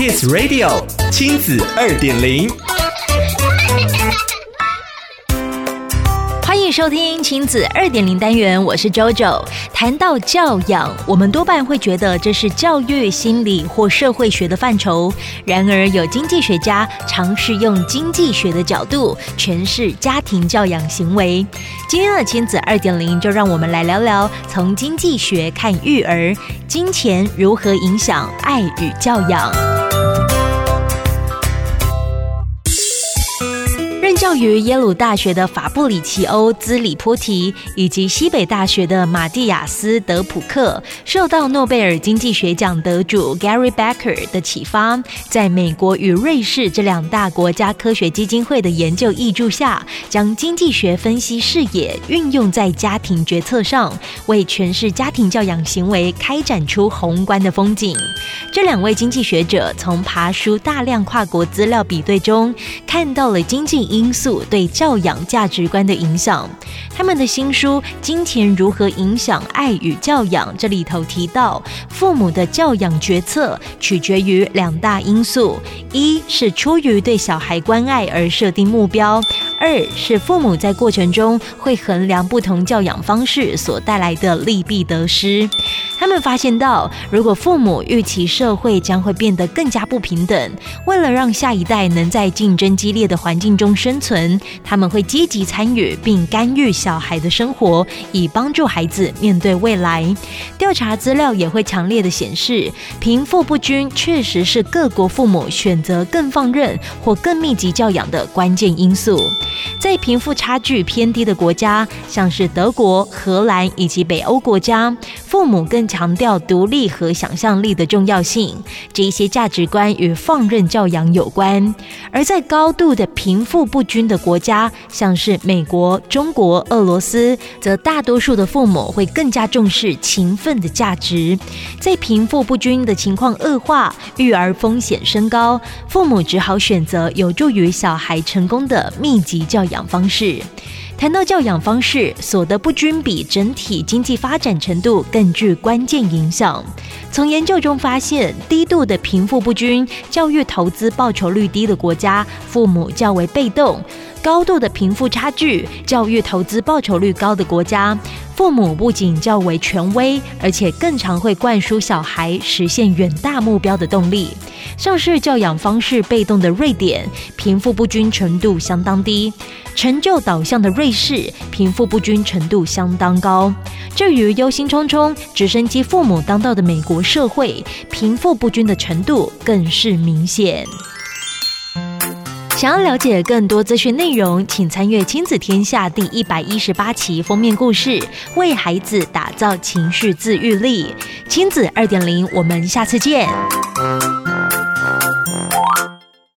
Kids Radio 亲子二点零。欢迎收听亲子二点零单元，我是 JoJo。谈到教养，我们多半会觉得这是教育、心理或社会学的范畴。然而，有经济学家尝试用经济学的角度诠释家庭教养行为。今天的亲子二点零，就让我们来聊聊从经济学看育儿，金钱如何影响爱与教养。Música 于耶鲁大学的法布里奇欧·兹里波提以及西北大学的马蒂亚斯·德普克，受到诺贝尔经济学奖得主 Gary Becker 的启发，在美国与瑞士这两大国家科学基金会的研究益助下，将经济学分析视野运用在家庭决策上，为诠释家庭教养行为开展出宏观的风景。这两位经济学者从爬梳大量跨国资料比对中，看到了经济因因素对教养价值观的影响。他们的新书《金钱如何影响爱与教养》这里头提到，父母的教养决策取决于两大因素：一是出于对小孩关爱而设定目标；二是父母在过程中会衡量不同教养方式所带来的利弊得失。他们发现到，如果父母预期社会将会变得更加不平等，为了让下一代能在竞争激烈的环境中生存，他们会积极参与并干预小孩的生活，以帮助孩子面对未来。调查资料也会强烈的显示，贫富不均确实是各国父母选择更放任或更密集教养的关键因素。在贫富差距偏低的国家，像是德国、荷兰以及北欧国家，父母更强调独立和想象力的重要性，这一些价值观与放任教养有关；而在高度的贫富不均的国家，像是美国、中国、俄罗斯，则大多数的父母会更加重视勤奋的价值。在贫富不均的情况恶化、育儿风险升高，父母只好选择有助于小孩成功的密集教养方式。谈到教养方式，所得不均比整体经济发展程度更具关键影响。从研究中发现，低度的贫富不均、教育投资报酬率低的国家，父母较为被动；高度的贫富差距、教育投资报酬率高的国家，父母不仅较为权威，而且更常会灌输小孩实现远大目标的动力。像是教养方式被动的瑞典，贫富不均程度相当低；成就导向的瑞士，贫富不均程度相当高。至于忧心忡忡、直升机父母当道的美国社会，贫富不均的程度更是明显。想要了解更多资讯内容，请参阅《亲子天下》第一百一十八期封面故事：为孩子打造情绪自愈力。亲子二点零，我们下次见。